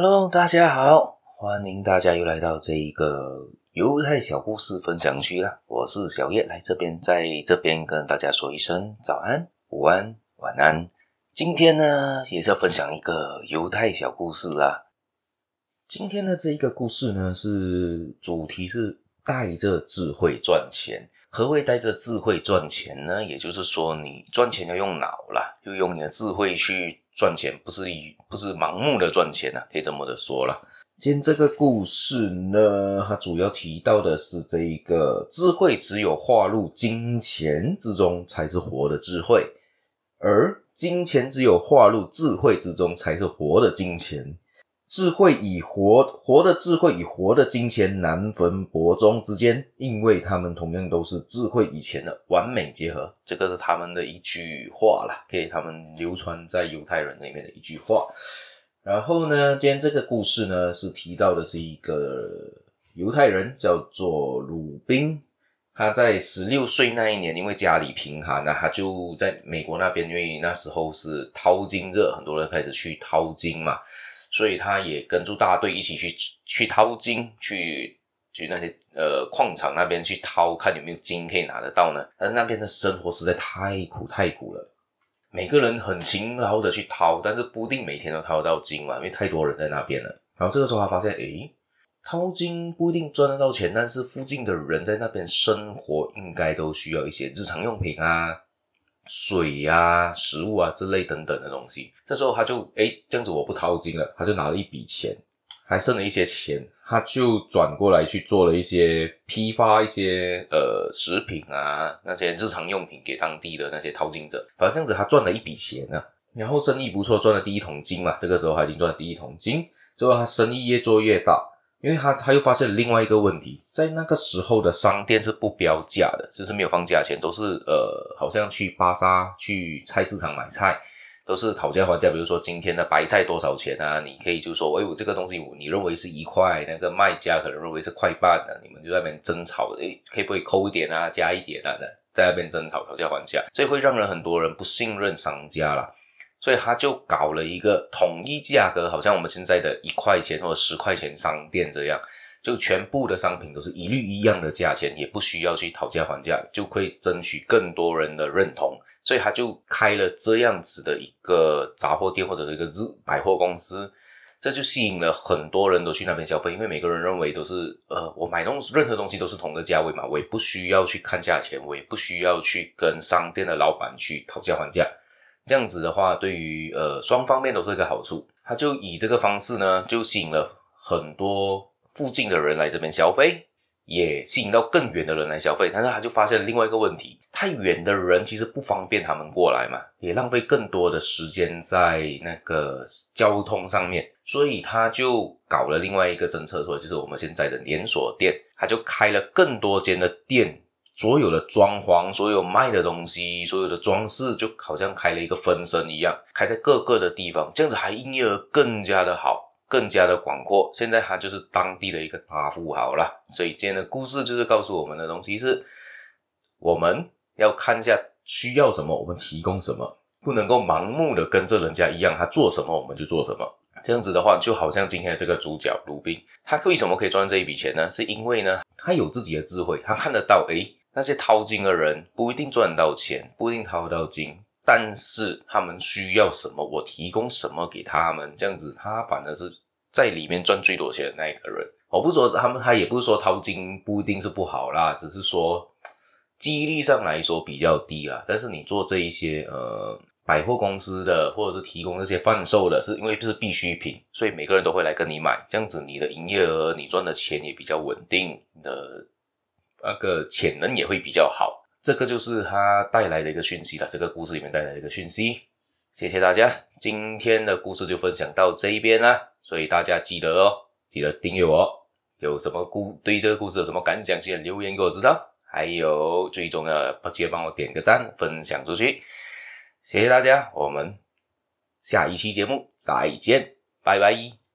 Hello，大家好，欢迎大家又来到这一个犹太小故事分享区啦。我是小叶，来这边，在这边跟大家说一声早安、午安、晚安。今天呢，也是要分享一个犹太小故事啦。今天的这一个故事呢，是主题是带着智慧赚钱。何谓带着智慧赚钱呢？也就是说，你赚钱要用脑啦，就用你的智慧去。赚钱不是以不是盲目的赚钱呐、可以这么的说了。今天这个故事呢，它主要提到的是这一个智慧，只有划入金钱之中才是活的智慧，而金钱只有划入智慧之中才是活的金钱。智慧与活活的智慧与活的金钱难分伯仲之间，因为他们同样都是智慧以前的完美结合。这个是他们的一句话啦，给他们流传在犹太人里面的一句话。然后呢，今天这个故事呢，是提到的是一个犹太人，叫做鲁宾。他在十六岁那一年，因为家里贫寒，那他就在美国那边，因为那时候是淘金热，很多人开始去淘金嘛。所以他也跟着大队一起去去淘金，去去那些呃矿场那边去淘，看有没有金可以拿得到呢。但是那边的生活实在太苦太苦了，每个人很勤劳的去淘，但是不一定每天都淘得到金嘛，因为太多人在那边了。然后这个时候他发现，诶，淘金不一定赚得到钱，但是附近的人在那边生活，应该都需要一些日常用品啊。水呀、食物啊之类等等的东西，这时候他就诶这样子我不淘金了，他就拿了一笔钱，还剩了一些钱，他就转过来去做了一些批发一些呃食品啊那些日常用品给当地的那些淘金者，反正这样子他赚了一笔钱啊，然后生意不错，赚了第一桶金嘛，这个时候他已经赚了第一桶金，之后他生意越做越大。因为他他又发现另外一个问题，在那个时候的商店是不标价的，就是没有放价钱，都是呃，好像去巴刹、去菜市场买菜，都是讨价还价。比如说今天的白菜多少钱啊？你可以就说，哎，我这个东西你认为是一块，那个卖家可能认为是块半的，你们就在那边争吵，哎，可不可以扣一点啊，加一点啊，在那边争吵讨价还价，所以会让人很多人不信任商家啦。所以他就搞了一个统一价格，好像我们现在的一块钱或者十块钱商店这样，就全部的商品都是一律一样的价钱，也不需要去讨价还价，就可以争取更多人的认同。所以他就开了这样子的一个杂货店或者一个日百货公司，这就吸引了很多人都去那边消费，因为每个人认为都是呃，我买东西任何东西都是同个价位嘛，我也不需要去看价钱，我也不需要去跟商店的老板去讨价还价。这样子的话，对于呃双方面都是一个好处。他就以这个方式呢，就吸引了很多附近的人来这边消费，也吸引到更远的人来消费。但是他就发现另外一个问题：太远的人其实不方便他们过来嘛，也浪费更多的时间在那个交通上面。所以他就搞了另外一个政策，说就是我们现在的连锁店，他就开了更多间的店。所有的装潢，所有卖的东西，所有的装饰，就好像开了一个分身一样，开在各个的地方，这样子还营业额更加的好，更加的广阔。现在他就是当地的一个大富豪了。所以今天的故事就是告诉我们的东西是，我们要看一下需要什么，我们提供什么，不能够盲目的跟着人家一样，他做什么我们就做什么。这样子的话，就好像今天的这个主角鲁宾，他为什么可以赚这一笔钱呢？是因为呢，他有自己的智慧，他看得到，诶。那些淘金的人不一定赚得到钱，不一定淘得到金，但是他们需要什么，我提供什么给他们，这样子他反而是在里面赚最多钱的那一个人。我不说他们，他也不是说淘金不一定是不好啦，只是说几率上来说比较低啦。但是你做这一些呃百货公司的，或者是提供这些贩售的，是因为是必需品，所以每个人都会来跟你买，这样子你的营业额，你赚的钱也比较稳定的。那个潜能也会比较好，这个就是他带来的一个讯息了。这个故事里面带来的一个讯息，谢谢大家。今天的故事就分享到这一边啦，所以大家记得哦，记得订阅我。有什么故对这个故事有什么感想，记得留言给我知道。还有最重要的，记得帮我点个赞，分享出去。谢谢大家，我们下一期节目再见，拜拜。